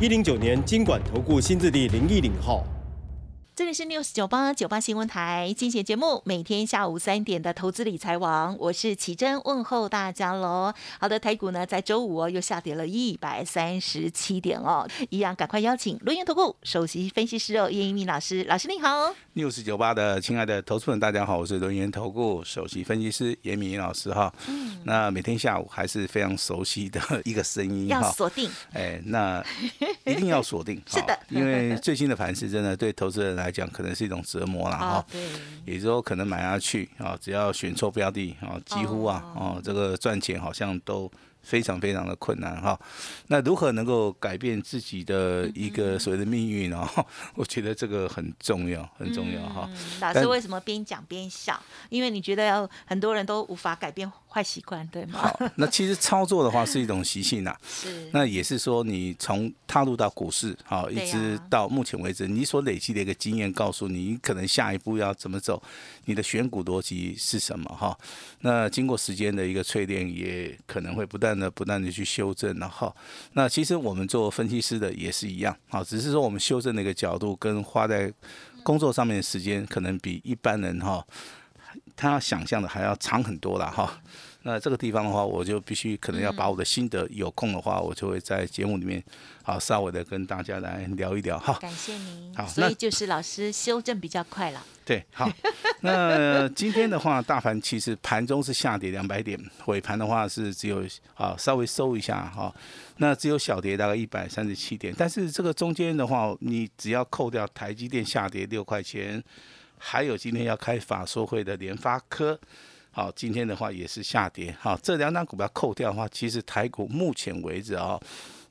一零九年经管投顾新字第零一零号。这里是 news 九八九八新闻台，精选节目，每天下午三点的投资理财王，我是奇珍，问候大家喽。好的，台股呢在周五哦又下跌了一百三十七点哦，一样赶快邀请轮源投顾首席分析师哦叶一鸣老师，老师你好。news 九八的亲爱的投资人，大家好，我是轮源投顾首席分析师严敏老师哈。嗯。那每天下午还是非常熟悉的一个声音哈。要锁定。哎，那一定要锁定。是的。因为最新的盘势真的对投资人来。来讲可能是一种折磨了哈，对，也就是说可能买下去啊，只要选错标的啊，几乎啊，哦，这个赚钱好像都。非常非常的困难哈，那如何能够改变自己的一个所谓的命运呢？我觉得这个很重要，很重要哈。老师为什么边讲边笑？因为你觉得要很多人都无法改变坏习惯，对吗？好，那其实操作的话是一种习性呐。是。那也是说，你从踏入到股市，好，一直到目前为止，你所累积的一个经验，告诉你，你可能下一步要怎么走，你的选股逻辑是什么哈？那经过时间的一个淬炼，也可能会不断。不断的去修正，然后那其实我们做分析师的也是一样，啊，只是说我们修正的一个角度跟花在工作上面的时间，可能比一般人哈，他想象的还要长很多了哈。那这个地方的话，我就必须可能要把我的心得，有空的话，我就会在节目里面，好稍微的跟大家来聊一聊哈。感谢您。好，所以就是老师修正比较快了。对，好。那今天的话，大盘其实盘中是下跌两百点，尾盘的话是只有啊稍微收一下哈。那只有小跌大概一百三十七点，但是这个中间的话，你只要扣掉台积电下跌六块钱，还有今天要开法说会的联发科。好，今天的话也是下跌。好，这两张股票扣掉的话，其实台股目前为止啊，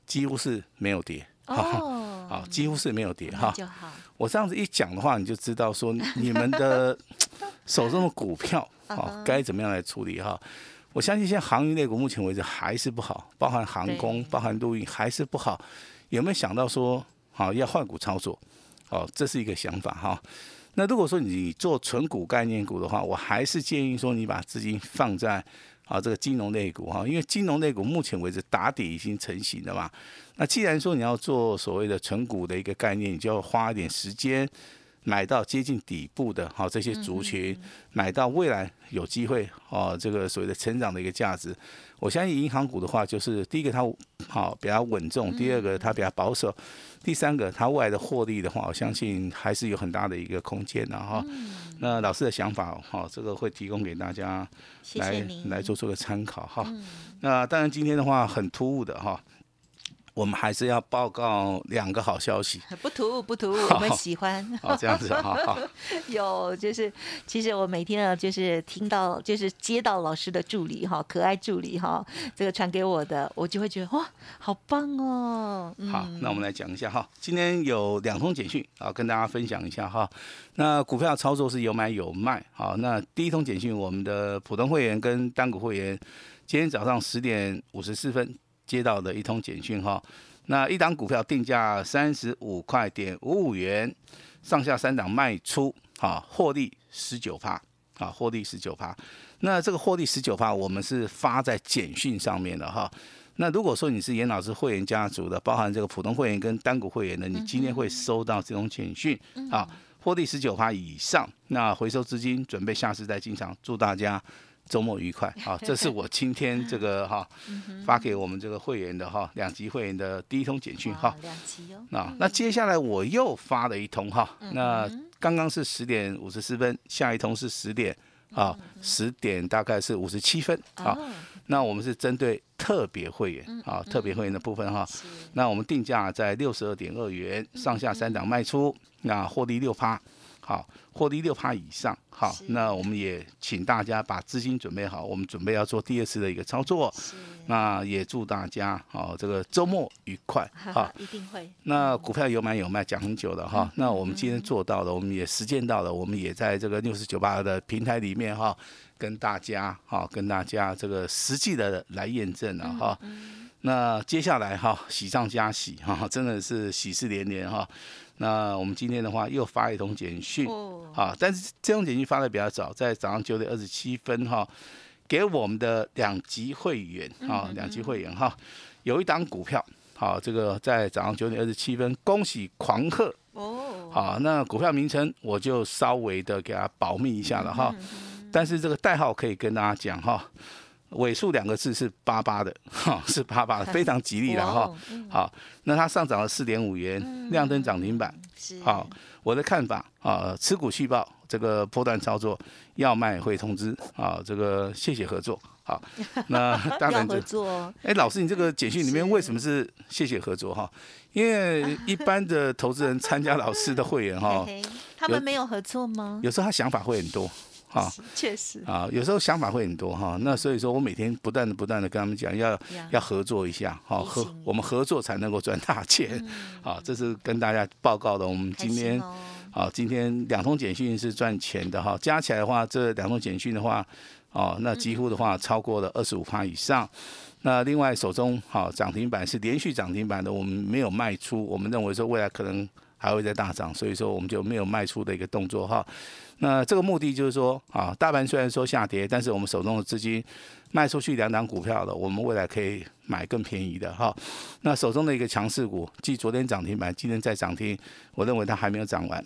几乎是没有跌。哦，好，几乎是没有跌哈。就好。我这样子一讲的话，你就知道说你们的 手中的股票啊，该怎么样来处理哈。我相信现在航运类股目前为止还是不好，包含航空、包含陆运还是不好。有没有想到说，好要换股操作？哦，这是一个想法哈。那如果说你做纯股概念股的话，我还是建议说你把资金放在啊这个金融类股哈，因为金融类股目前为止打底已经成型了嘛。那既然说你要做所谓的纯股的一个概念，你就要花一点时间买到接近底部的哈这些族群，买到未来有机会哦这个所谓的成长的一个价值。我相信银行股的话，就是第一个它好比较稳重，第二个它比较保守。第三个，它未来的获利的话，我相信还是有很大的一个空间的哈。那老师的想法哈，这个会提供给大家来来做出个参考哈。那当然今天的话很突兀的哈。我们还是要报告两个好消息，不突兀不突兀，我们喜欢。好，这样子好好。有就是，其实我每天呢，就是听到，就是接到老师的助理哈，可爱助理哈，这个传给我的，我就会觉得哇，好棒哦。好，那我们来讲一下哈，今天有两通简讯啊，跟大家分享一下哈。那股票操作是有买有卖，好，那第一通简讯，我们的普通会员跟单股会员，今天早上十点五十四分。接到的一通简讯哈，那一档股票定价三十五块点五五元，上下三档卖出，啊，获利十九趴，啊，获利十九趴。那这个获利十九趴，我们是发在简讯上面的哈。那如果说你是严老师会员家族的，包含这个普通会员跟单股会员的，你今天会收到这种简讯，啊，获利十九趴以上，那回收资金准备下次再进场，祝大家。周末愉快 啊！这是我今天这个 哈发给我们这个会员的哈两级会员的第一通简讯哈。两级哦。那那接下来我又发了一通哈。那刚刚是十点五十四分，下一通是十点啊，十点大概是五十七分啊。那我们是针对特别会员啊，特别会员的部分哈。那我们定价在六十二点二元，上下三档卖出，那获利六趴。好，获利六趴以上，好，那我们也请大家把资金准备好，我们准备要做第二次的一个操作。那也祝大家好，这个周末愉快，好。一定会。那股票有买有卖，讲很久了嗯哈。那我们今天做到了，我们也实践到了，我们也在这个六四九八的平台里面哈，跟大家哈，跟大家这个实际的来验证了哈。那接下来哈，喜上加喜哈，真的是喜事连连哈。那我们今天的话又发一通简讯哦，啊，但是这通简讯发的比较早，在早上九点二十七分哈，给我们的两级会员啊，两级会员哈，有一档股票。好，这个在早上九点二十七分，恭喜狂贺！哦，好，那股票名称我就稍微的给它保密一下了哈，但是这个代号可以跟大家讲哈，尾数两个字是八八的，哈，是八八的，非常吉利了哈。好，那它上涨了四点五元，亮灯涨停板。好，我的看法啊，持股续报这个波段操作，要卖会通知啊，这个谢谢合作。好，那当然这合作哦，哎，老师，你这个简讯里面为什么是谢谢合作哈？因为一般的投资人参加老师的会员哈，他们没有合作吗？有时候他想法会很多哈确实，啊，有时候想法会很多哈。那所以说我每天不断的不断的跟他们讲，要要合作一下哈，合我们合作才能够赚大钱好。这是跟大家报告的。我们今天开心哦啊，今天两通简讯是赚钱的哈，加起来的话，这两通简讯的话，哦，那几乎的话超过了二十五趴以上。那另外手中好涨停板是连续涨停板的，我们没有卖出，我们认为说未来可能还会再大涨，所以说我们就没有卖出的一个动作哈。那这个目的就是说啊，大盘虽然说下跌，但是我们手中的资金卖出去两档股票了，我们未来可以买更便宜的哈。那手中的一个强势股，即昨天涨停板，今天再涨停，我认为它还没有涨完。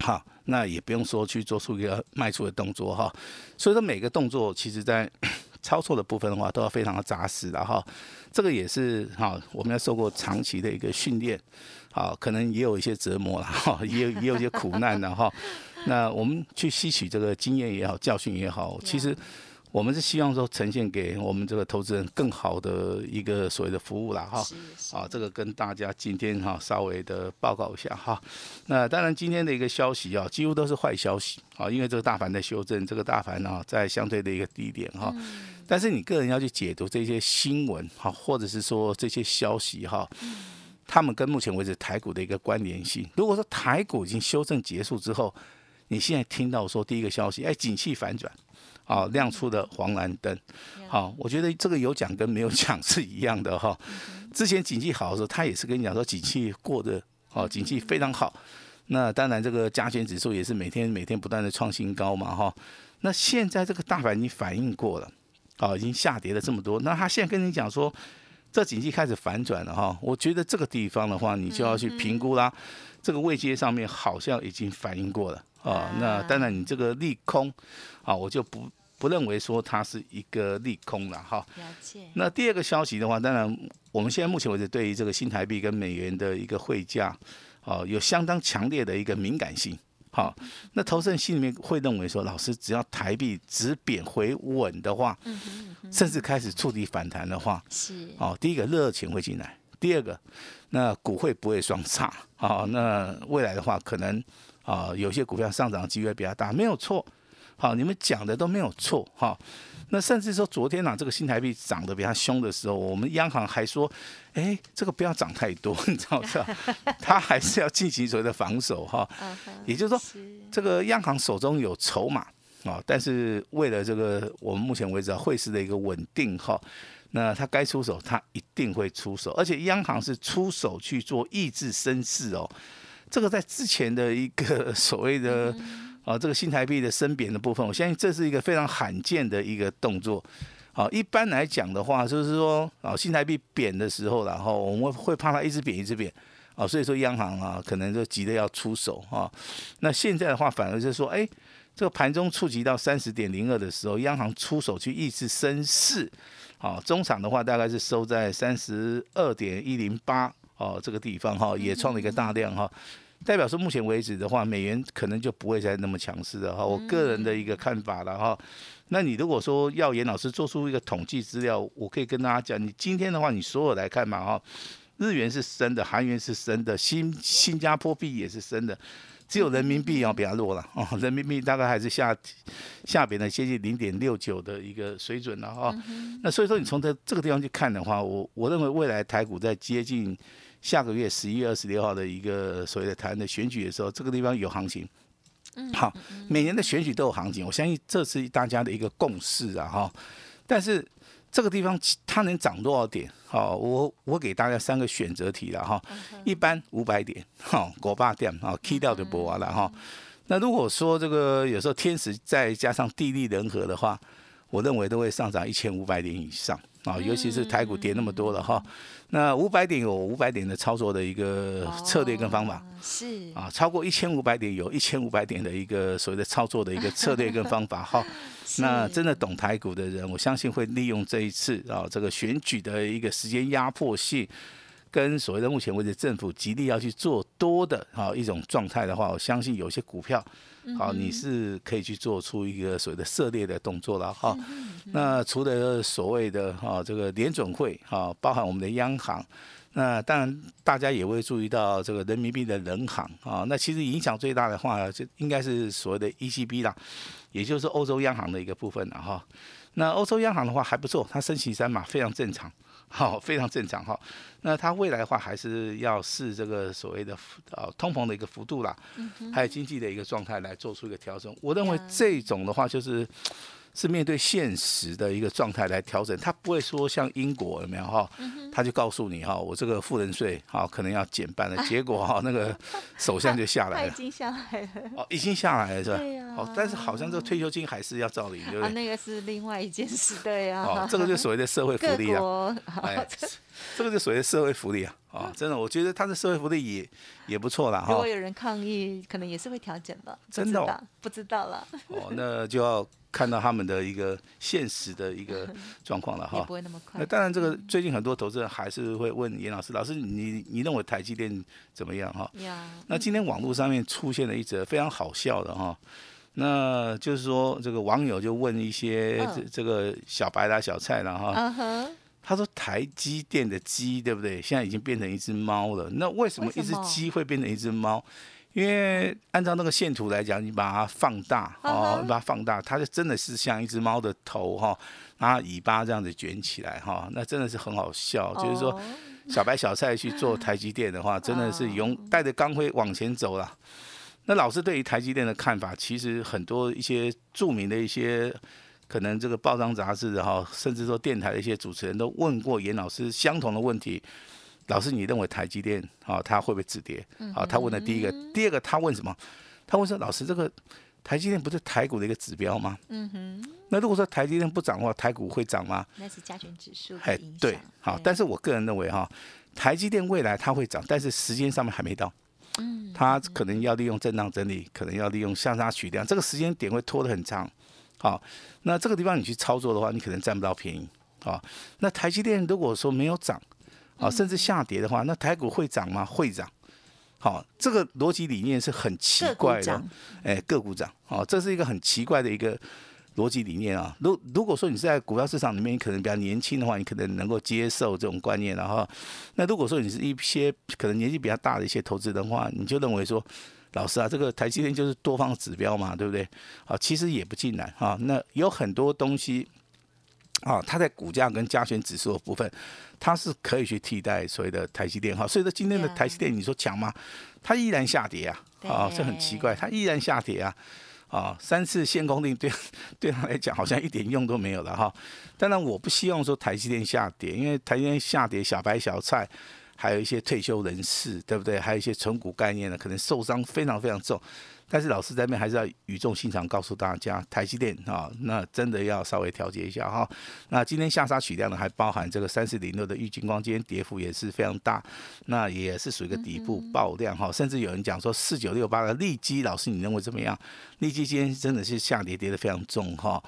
好，那也不用说去做出一个卖出的动作哈。所以说每个动作其实在 操作的部分的话，都要非常的扎实的哈。这个也是哈，我们要受过长期的一个训练，好，可能也有一些折磨了哈，也有也有一些苦难的哈。那我们去吸取这个经验也好，教训也好，其实。我们是希望说呈现给我们这个投资人更好的一个所谓的服务啦哈。啊，这个跟大家今天哈稍微的报告一下哈。那当然今天的一个消息啊，几乎都是坏消息啊，因为这个大盘在修正，这个大盘呢在相对的一个低点哈。但是你个人要去解读这些新闻哈，或者是说这些消息哈，他们跟目前为止台股的一个关联性。如果说台股已经修正结束之后，你现在听到说第一个消息，哎，景气反转。啊，亮出的黄蓝灯，好，我觉得这个有讲跟没有讲是一样的哈。之前景气好的时候，他也是跟你讲说景气过得，哦，景气非常好。那当然，这个加权指数也是每天每天不断的创新高嘛哈。那现在这个大盘已经反应过了，啊，已经下跌了这么多，那他现在跟你讲说，这景气开始反转了哈。我觉得这个地方的话，你就要去评估啦。这个位阶上面好像已经反映过了。啊，那当然，你这个利空，啊，我就不不认为说它是一个利空了哈。了解，那第二个消息的话，当然我们现在目前为止对于这个新台币跟美元的一个汇价，啊，有相当强烈的一个敏感性。好，那投资人心里面会认为说，老师只要台币止贬回稳的话，甚至开始触底反弹的话，是哦，第一个热情会进来，第二个，那股会不会双差？好，那未来的话可能。啊，有些股票上涨机会比较大，没有错。好，你们讲的都没有错哈。那甚至说昨天呢，这个新台币涨得比较凶的时候，我们央行还说，哎，这个不要涨太多，你知道不？知道？他还是要进行所谓的防守哈。也就是说，这个央行手中有筹码啊，但是为了这个我们目前为止啊汇市的一个稳定哈，那他该出手，他一定会出手，而且央行是出手去做抑制升势哦。这个在之前的一个 所谓的啊，这个新台币的升贬的部分，我相信这是一个非常罕见的一个动作。好，一般来讲的话，就是说啊，新台币贬的时候，然后我们会怕它一直贬一直贬啊，所以说央行啊，可能就急着要出手啊。那现在的话，反而是说，哎，这个盘中触及到三十点零二的时候，央行出手去抑制升势。好，中场的话大概是收在三十二点一零八哦，这个地方哈，也创了一个大量哈。代表说，目前为止的话，美元可能就不会再那么强势了哈。我个人的一个看法了哈。那你如果说要严老师做出一个统计资料，我可以跟大家讲，你今天的话，你所有来看嘛哈，日元是升的，韩元是升的，新新加坡币也是升的，只有人民币要比较弱了哦，人民币大概还是下下边的接近零点六九的一个水准了哈。那所以说你从这这个地方去看的话，我我认为未来台股在接近下个月十一月二十六号的一个所谓的台湾的选举的时候，这个地方有行情。好，每年的选举都有行情，我相信这是大家的一个共识啊哈。但是这个地方它能涨多少点？好，我我给大家三个选择题了哈。一般五百点，哈，国霸点啊，K 掉就不完了哈。那如果说这个有时候天时再加上地利人和的话，我认为都会上涨一千五百点以上啊，尤其是台股跌那么多了哈。那五百点有五百点的操作的一个策略跟方法，是啊，超过一千五百点有一千五百点的一个所谓的操作的一个策略跟方法哈。那真的懂台股的人，我相信会利用这一次啊这个选举的一个时间压迫性，跟所谓的目前为止政府极力要去做多的啊一种状态的话，我相信有些股票。好，你是可以去做出一个所谓的涉猎的动作了哈。那除了所谓的哈这个联准会哈，包含我们的央行，那当然大家也会注意到这个人民币的人行啊。那其实影响最大的话，就应该是所谓的 ECB 啦，也就是欧洲央行的一个部分了哈。那欧洲央行的话还不错，它升息三码非常正常。好，非常正常哈。那它未来的话，还是要视这个所谓的呃通膨的一个幅度啦，还有经济的一个状态来做出一个调整。我认为这种的话，就是。是面对现实的一个状态来调整，他不会说像英国有没有哈，他就告诉你哈，我这个富人税哈可能要减半了，结果哈那个首相就下来了，已经下来了，哦已经下来了是吧？对呀，哦但是好像这个退休金还是要照领，对不对？那个是另外一件事，对呀。哦，这个就所谓的社会福利啊，哎，这个就属于社会福利啊，啊，真的，我觉得他的社会福利也也不错了哈。如果有人抗议，可能也是会调整吧，真的不知道了。哦，那就要。看到他们的一个现实的一个 状况了哈，不会那么快。那当然，这个最近很多投资人还是会问严老师，老师你你认为台积电怎么样哈？那今天网络上面出现了一则非常好笑的哈，那就是说这个网友就问一些这这个小白啦、小菜啦哈，他说台积电的鸡对不对？现在已经变成一只猫了，那为什么一只鸡会变成一只猫？因为按照那个线图来讲，你把它放大哦，你把它放大，它就真的是像一只猫的头哈，然后尾巴这样子卷起来哈，那真的是很好笑。就是说，小白小菜去做台积电的话，真的是勇带着钢盔往前走了。那老师对于台积电的看法，其实很多一些著名的一些可能这个报章杂志哈，甚至说电台的一些主持人都问过严老师相同的问题。老师，你认为台积电啊，它会不会止跌？好，他问的第一个，第二个他问什么？他问说，老师，这个台积电不是台股的一个指标吗？嗯哼。那如果说台积电不涨的话，台股会涨吗？那是加权指数哎，对，好，但是我个人认为哈，台积电未来它会涨，但是时间上面还没到。嗯。它可能要利用震荡整理，可能要利用向下取量，这个时间点会拖得很长。好，那这个地方你去操作的话，你可能占不到便宜。好，那台积电如果说没有涨，啊，甚至下跌的话，那台股会涨吗？会涨。好，这个逻辑理念是很奇怪的。哎，个股涨。好，这是一个很奇怪的一个逻辑理念啊。如如果说你是在股票市场里面，你可能比较年轻的话，你可能能够接受这种观念。然后，那如果说你是一些可能年纪比较大的一些投资人的话，你就认为说，老师啊，这个台积电就是多方指标嘛，对不对？啊，其实也不尽然啊。那有很多东西。啊，它在股价跟加权指数的部分，它是可以去替代所谓的台积电哈。所以说今天的台积电，你说强吗？它依然下跌啊，啊，这很奇怪，它依然下跌啊，啊，三次限供令对 对他来讲好像一点用都没有了哈。当然，我不希望说台积电下跌，因为台积电下跌，小白小菜，还有一些退休人士，对不对？还有一些纯股概念呢，可能受伤非常非常重。但是老师这边还是要语重心长告诉大家，台积电啊，那真的要稍微调节一下哈。那今天下杀取量呢，还包含这个三四零六的玉金光，今天跌幅也是非常大，那也是属于一个底部爆量哈。甚至有人讲说四九六八的利基，老师你认为怎么样？利基今天真的是下跌跌的非常重哈。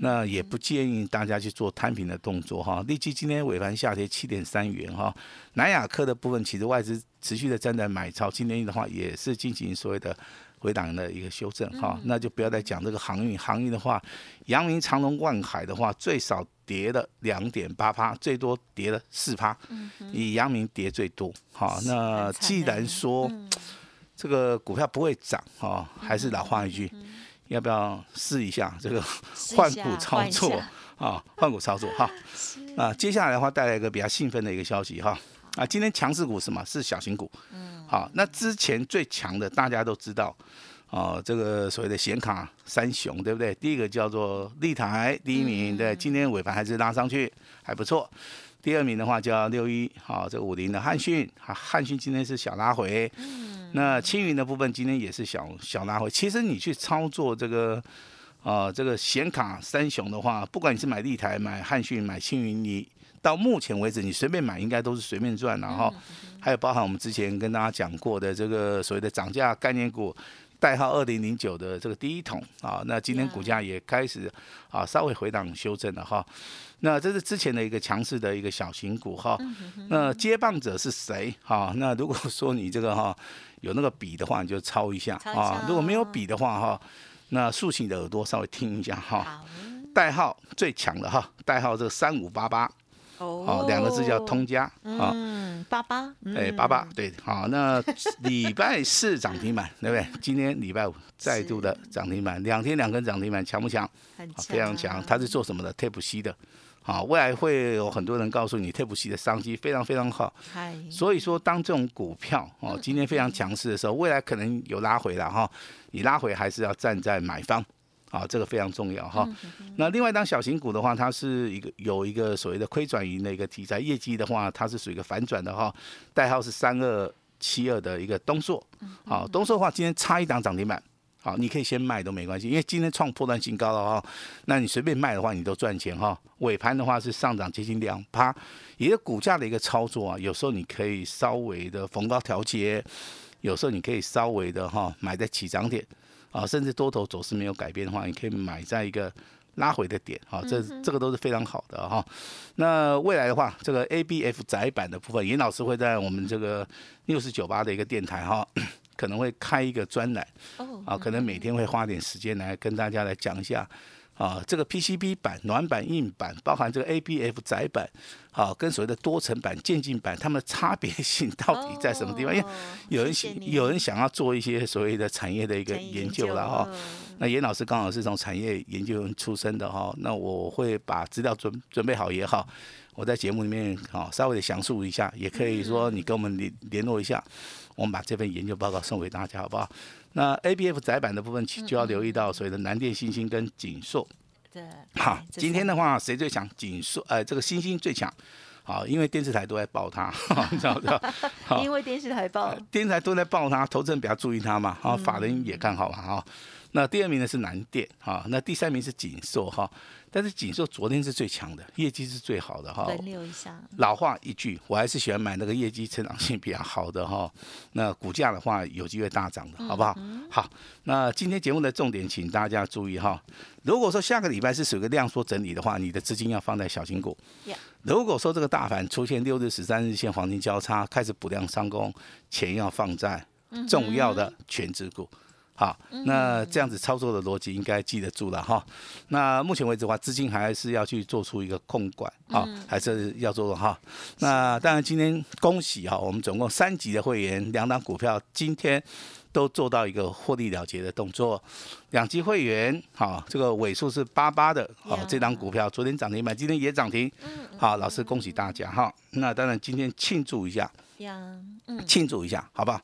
那也不建议大家去做摊平的动作哈。利基今天尾盘下跌七点三元哈。南亚科的部分其实外资持续的站在买超，今天的话也是进行所谓的。回档的一个修正哈，那就不要再讲这个航运，航运的话，阳明、长隆、万海的话，最少跌了两点八趴，最多跌了四趴，以阳明跌最多。哈，那既然说这个股票不会涨哈，还是老话一句，要不要试一下这个换股操作啊？换股操作哈。啊，接下来的话带来一个比较兴奋的一个消息哈。啊，今天强势股什么是小型股？嗯，好，那之前最强的大家都知道，哦，这个所谓的显卡三雄，对不对？第一个叫做立台，第一名，对，今天尾盘还是拉上去，还不错。第二名的话叫六一，好，这个五零的汉讯，汉讯今天是小拉回。嗯，那青云的部分今天也是小小拉回。其实你去操作这个，啊，这个显卡三雄的话，不管你是买立台、买汉讯、买青云，你。到目前为止，你随便买应该都是随便赚，然后还有包含我们之前跟大家讲过的这个所谓的涨价概念股，代号二零零九的这个第一桶啊，那今天股价也开始啊稍微回档修正了哈。那这是之前的一个强势的一个小型股哈。那接棒者是谁哈？那如果说你这个哈有那个笔的话，你就抄一下啊。如果没有笔的话哈，那竖起你的耳朵稍微听一下哈。代号最强的哈，代号这个三五八八。哦，两个字叫通家啊，八八，哎，八八，对，好，那礼拜四涨停板，对不对？今天礼拜五再度的涨停板，两天两根涨停板，强不强？非常强。它是做什么的？Tape C 的，好，未来会有很多人告诉你 Tape C 的商机非常非常好。所以说当这种股票哦今天非常强势的时候，未来可能有拉回了哈，你拉回还是要站在买方。啊，这个非常重要哈。那另外，当小型股的话，它是一个有一个所谓的亏转盈的一个题材，业绩的话，它是属于一个反转的哈。代号是三二七二的一个东硕。好，东硕的话，今天差一档涨停板。好，你可以先卖都没关系，因为今天创破断新高了哈。那你随便卖的话，你都赚钱哈。尾盘的话是上涨接近两趴，也是股价的一个操作啊，有时候你可以稍微的逢高调节，有时候你可以稍微的哈买在起涨点。啊，甚至多头走势没有改变的话，你可以买在一个拉回的点，啊，这这个都是非常好的哈。那未来的话，这个 A B F 窄板的部分，严老师会在我们这个六十九八的一个电台哈，可能会开一个专栏，啊，可能每天会花点时间来跟大家来讲一下。啊，这个 PCB 板、软板、硬板，包含这个 ABF 窄板，好，跟所谓的多层板、渐进板，它们的差别 性到底在什么地方？因为有人想，有人想要做一些所谓的产业的一个研究了哈。那严老师刚好是从产业研究员出身的哈，那我会把资料准准备好也好，我在节目里面好稍微的详述一下，也可以说你跟我们联联络一下，我们把这份研究报告送给大家，好不好？那 A B F 窄板的部分，就要留意到所谓的南电、星星跟锦硕。对，好，今天的话谁最强？锦硕，呃，这个星星最强。好，因为电视台都在报它，你知道吧？因为电视台报，电视台都在报它，投资人比较注意它嘛。好，法人也看好嘛。哈，那第二名呢是南电，哈，那第三名是锦硕，哈。但是锦硕昨天是最强的，业绩是最好的哈。轮流一下。老话一句，我还是喜欢买那个业绩成长性比较好的哈。那股价的话有机会大涨的，好不好？好，那今天节目的重点，请大家注意哈。如果说下个礼拜是属于量缩整理的话，你的资金要放在小型股。如果说这个大盘出现六日、十三日线黄金交叉，开始补量上攻，钱要放在重要的全指股。好，那这样子操作的逻辑应该记得住了哈。那目前为止的话，资金还是要去做出一个控管啊，还是要做的哈。那当然今天恭喜哈，我们总共三级的会员，两档股票今天都做到一个获利了结的动作。两级会员好，这个尾数是八八的，好，这张股票昨天涨停板，今天也涨停。好，老师恭喜大家哈。那当然今天庆祝一下。庆祝一下，好不好？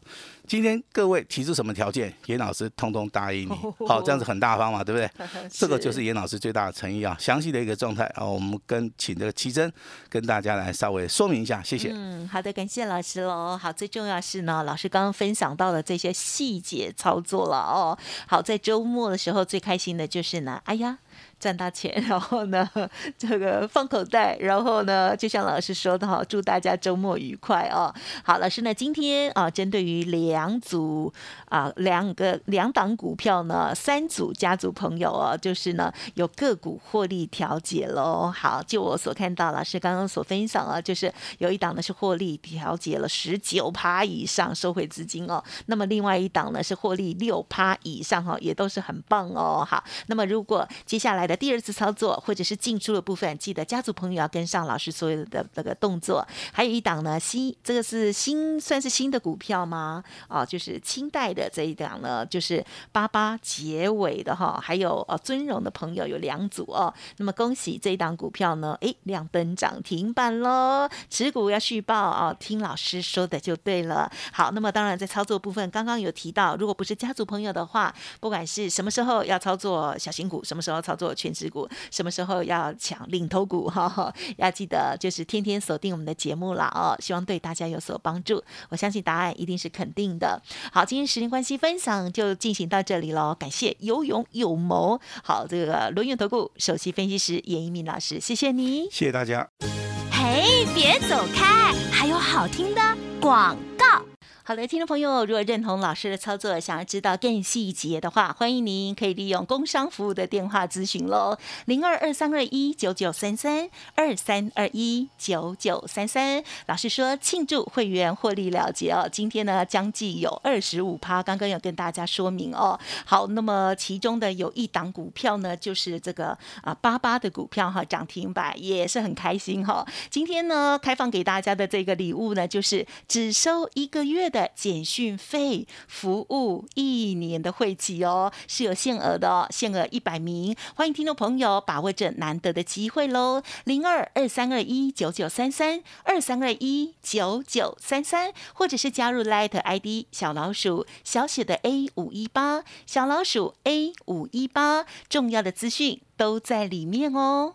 今天各位提出什么条件，严老师通通答应你。好，这样子很大方嘛，对不对？这个就是严老师最大的诚意啊。详细的一个状态啊，我们跟请这个奇珍跟大家来稍微说明一下，谢谢。嗯，好的，感谢老师喽。好，最重要是呢，老师刚刚分享到的这些细节操作了哦。好，在周末的时候最开心的就是呢，哎呀。赚大钱，然后呢，这个放口袋，然后呢，就像老师说的哈，祝大家周末愉快哦。好，老师呢，今天啊，针对于两组啊两个两档股票呢，三组家族朋友哦，就是呢有个股获利调节喽。好，就我所看到，老师刚刚所分享啊，就是有一档呢是获利调节了十九趴以上收回资金哦，那么另外一档呢是获利六趴以上哈，也都是很棒哦。好，那么如果接下下来的第二次操作，或者是进出的部分，记得家族朋友要跟上老师所有的那个动作。还有一档呢，新这个是新算是新的股票吗？哦，就是清代的这一档呢，就是八八结尾的哈。还有呃尊荣的朋友有两组哦。那么恭喜这一档股票呢，哎亮灯涨停板喽！持股要续报哦，听老师说的就对了。好，那么当然在操作部分，刚刚有提到，如果不是家族朋友的话，不管是什么时候要操作小型股，什么时候操作。全职股什么时候要抢领头股哈？要记得就是天天锁定我们的节目了哦，希望对大家有所帮助。我相信答案一定是肯定的。好，今天时间关系，分享就进行到这里喽。感谢有勇有谋，好这个轮源投顾首席分析师严一鸣老师，谢谢你，谢谢大家。嘿，别走开，还有好听的广告。好的，听众朋友，如果认同老师的操作，想要知道更细节的话，欢迎您可以利用工商服务的电话咨询喽，零二二三二一九九三三二三二一九九三三。老师说庆祝会员获利了结哦，今天呢将近有二十五趴，刚刚有跟大家说明哦。好，那么其中的有一档股票呢，就是这个啊八八的股票哈，涨停板也是很开心哈。今天呢开放给大家的这个礼物呢，就是只收一个月的。的简讯费服务一年的会籍哦，是有限额的哦，限额一百名，欢迎听众朋友把握这难得的机会喽，零二二三二一九九三三二三二一九九三三，或者是加入 Light ID 小老鼠小写的 A 五一八小老鼠 A 五一八，重要的资讯都在里面哦。